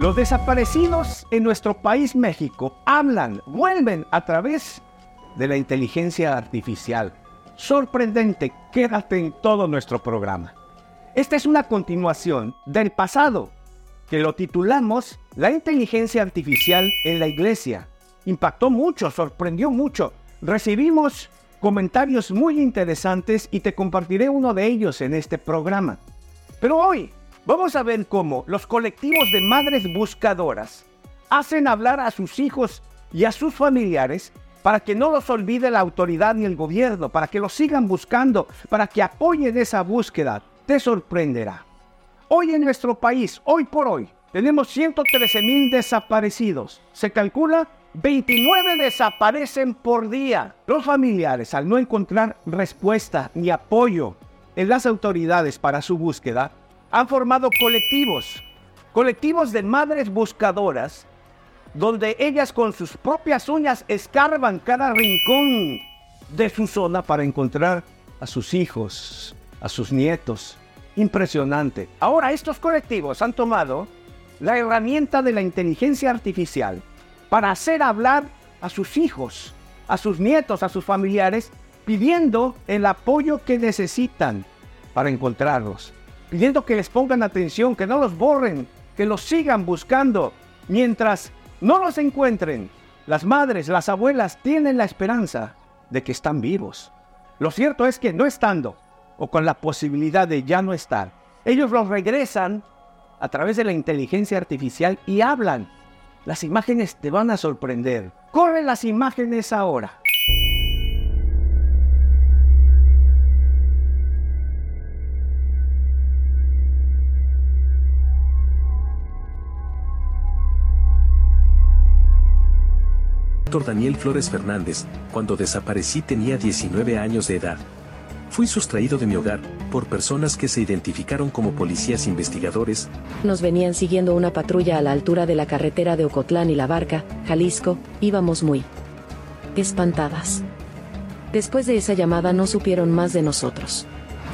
Los desaparecidos en nuestro país México hablan, vuelven a través de la inteligencia artificial. Sorprendente, quédate en todo nuestro programa. Esta es una continuación del pasado, que lo titulamos La inteligencia artificial en la iglesia. Impactó mucho, sorprendió mucho. Recibimos comentarios muy interesantes y te compartiré uno de ellos en este programa. Pero hoy Vamos a ver cómo los colectivos de madres buscadoras hacen hablar a sus hijos y a sus familiares para que no los olvide la autoridad ni el gobierno, para que los sigan buscando, para que apoyen esa búsqueda. Te sorprenderá. Hoy en nuestro país, hoy por hoy, tenemos 113 mil desaparecidos. Se calcula 29 desaparecen por día. Los familiares, al no encontrar respuesta ni apoyo en las autoridades para su búsqueda, han formado colectivos, colectivos de madres buscadoras, donde ellas con sus propias uñas escarban cada rincón de su zona para encontrar a sus hijos, a sus nietos. Impresionante. Ahora estos colectivos han tomado la herramienta de la inteligencia artificial para hacer hablar a sus hijos, a sus nietos, a sus familiares, pidiendo el apoyo que necesitan para encontrarlos pidiendo que les pongan atención, que no los borren, que los sigan buscando. Mientras no los encuentren, las madres, las abuelas tienen la esperanza de que están vivos. Lo cierto es que no estando, o con la posibilidad de ya no estar, ellos los regresan a través de la inteligencia artificial y hablan. Las imágenes te van a sorprender. Corre las imágenes ahora. Daniel Flores Fernández, cuando desaparecí tenía 19 años de edad. Fui sustraído de mi hogar por personas que se identificaron como policías investigadores. Nos venían siguiendo una patrulla a la altura de la carretera de Ocotlán y La Barca, Jalisco, íbamos muy espantadas. Después de esa llamada no supieron más de nosotros.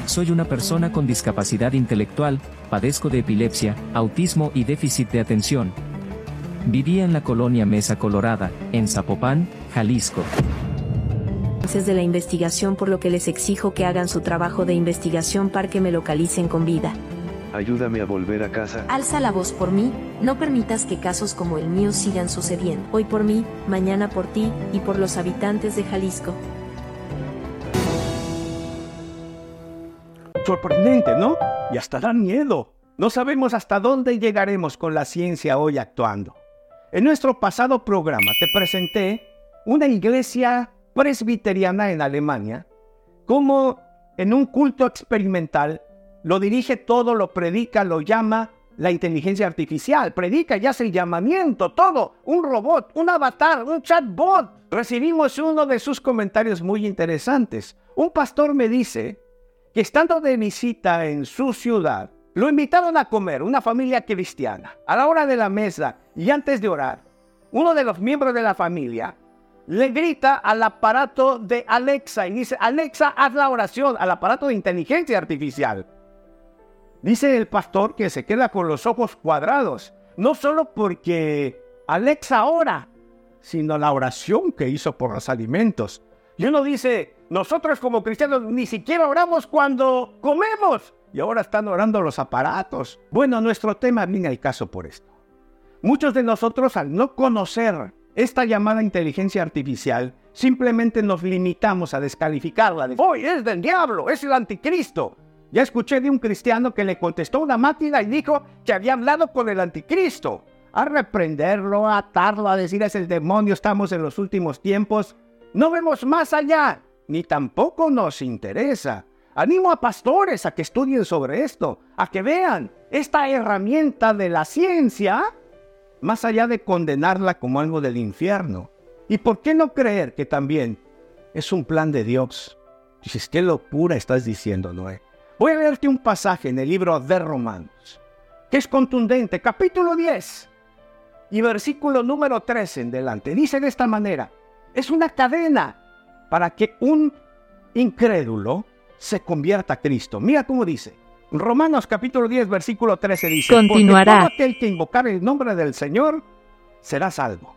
Soy una persona con discapacidad intelectual, padezco de epilepsia, autismo y déficit de atención, Vivía en la colonia Mesa Colorada, en Zapopan, Jalisco. de la investigación por lo que les exijo que hagan su trabajo de investigación para que me localicen con vida. Ayúdame a volver a casa. Alza la voz por mí, no permitas que casos como el mío sigan sucediendo. Hoy por mí, mañana por ti y por los habitantes de Jalisco. Sorprendente, ¿no? Y hasta da miedo. No sabemos hasta dónde llegaremos con la ciencia hoy actuando. En nuestro pasado programa te presenté una iglesia presbiteriana en Alemania, como en un culto experimental lo dirige todo, lo predica, lo llama la inteligencia artificial, predica y hace el llamamiento, todo, un robot, un avatar, un chatbot. Recibimos uno de sus comentarios muy interesantes. Un pastor me dice que estando de visita en su ciudad, lo invitaron a comer, una familia cristiana. A la hora de la mesa y antes de orar, uno de los miembros de la familia le grita al aparato de Alexa y dice, Alexa, haz la oración al aparato de inteligencia artificial. Dice el pastor que se queda con los ojos cuadrados, no solo porque Alexa ora, sino la oración que hizo por los alimentos. Y uno dice, nosotros como cristianos ni siquiera oramos cuando comemos y ahora están orando los aparatos. Bueno, nuestro tema viene al caso por esto. Muchos de nosotros al no conocer esta llamada inteligencia artificial, simplemente nos limitamos a descalificarla. De, Hoy es del diablo, es el anticristo. Ya escuché de un cristiano que le contestó una máquina y dijo que había hablado con el anticristo. A reprenderlo, a atarlo, a decir es el demonio, estamos en los últimos tiempos. No vemos más allá, ni tampoco nos interesa. Animo a pastores a que estudien sobre esto, a que vean esta herramienta de la ciencia, más allá de condenarla como algo del infierno. ¿Y por qué no creer que también es un plan de Dios? Dices, qué locura estás diciendo, Noé. Voy a leerte un pasaje en el libro de Romanos, que es contundente, capítulo 10 y versículo número 13 en delante. Dice de esta manera, es una cadena para que un incrédulo se convierta a Cristo. Mira cómo dice, Romanos capítulo 10, versículo 13 dice, Continuará. Porque todo aquel que invocar el nombre del Señor será salvo.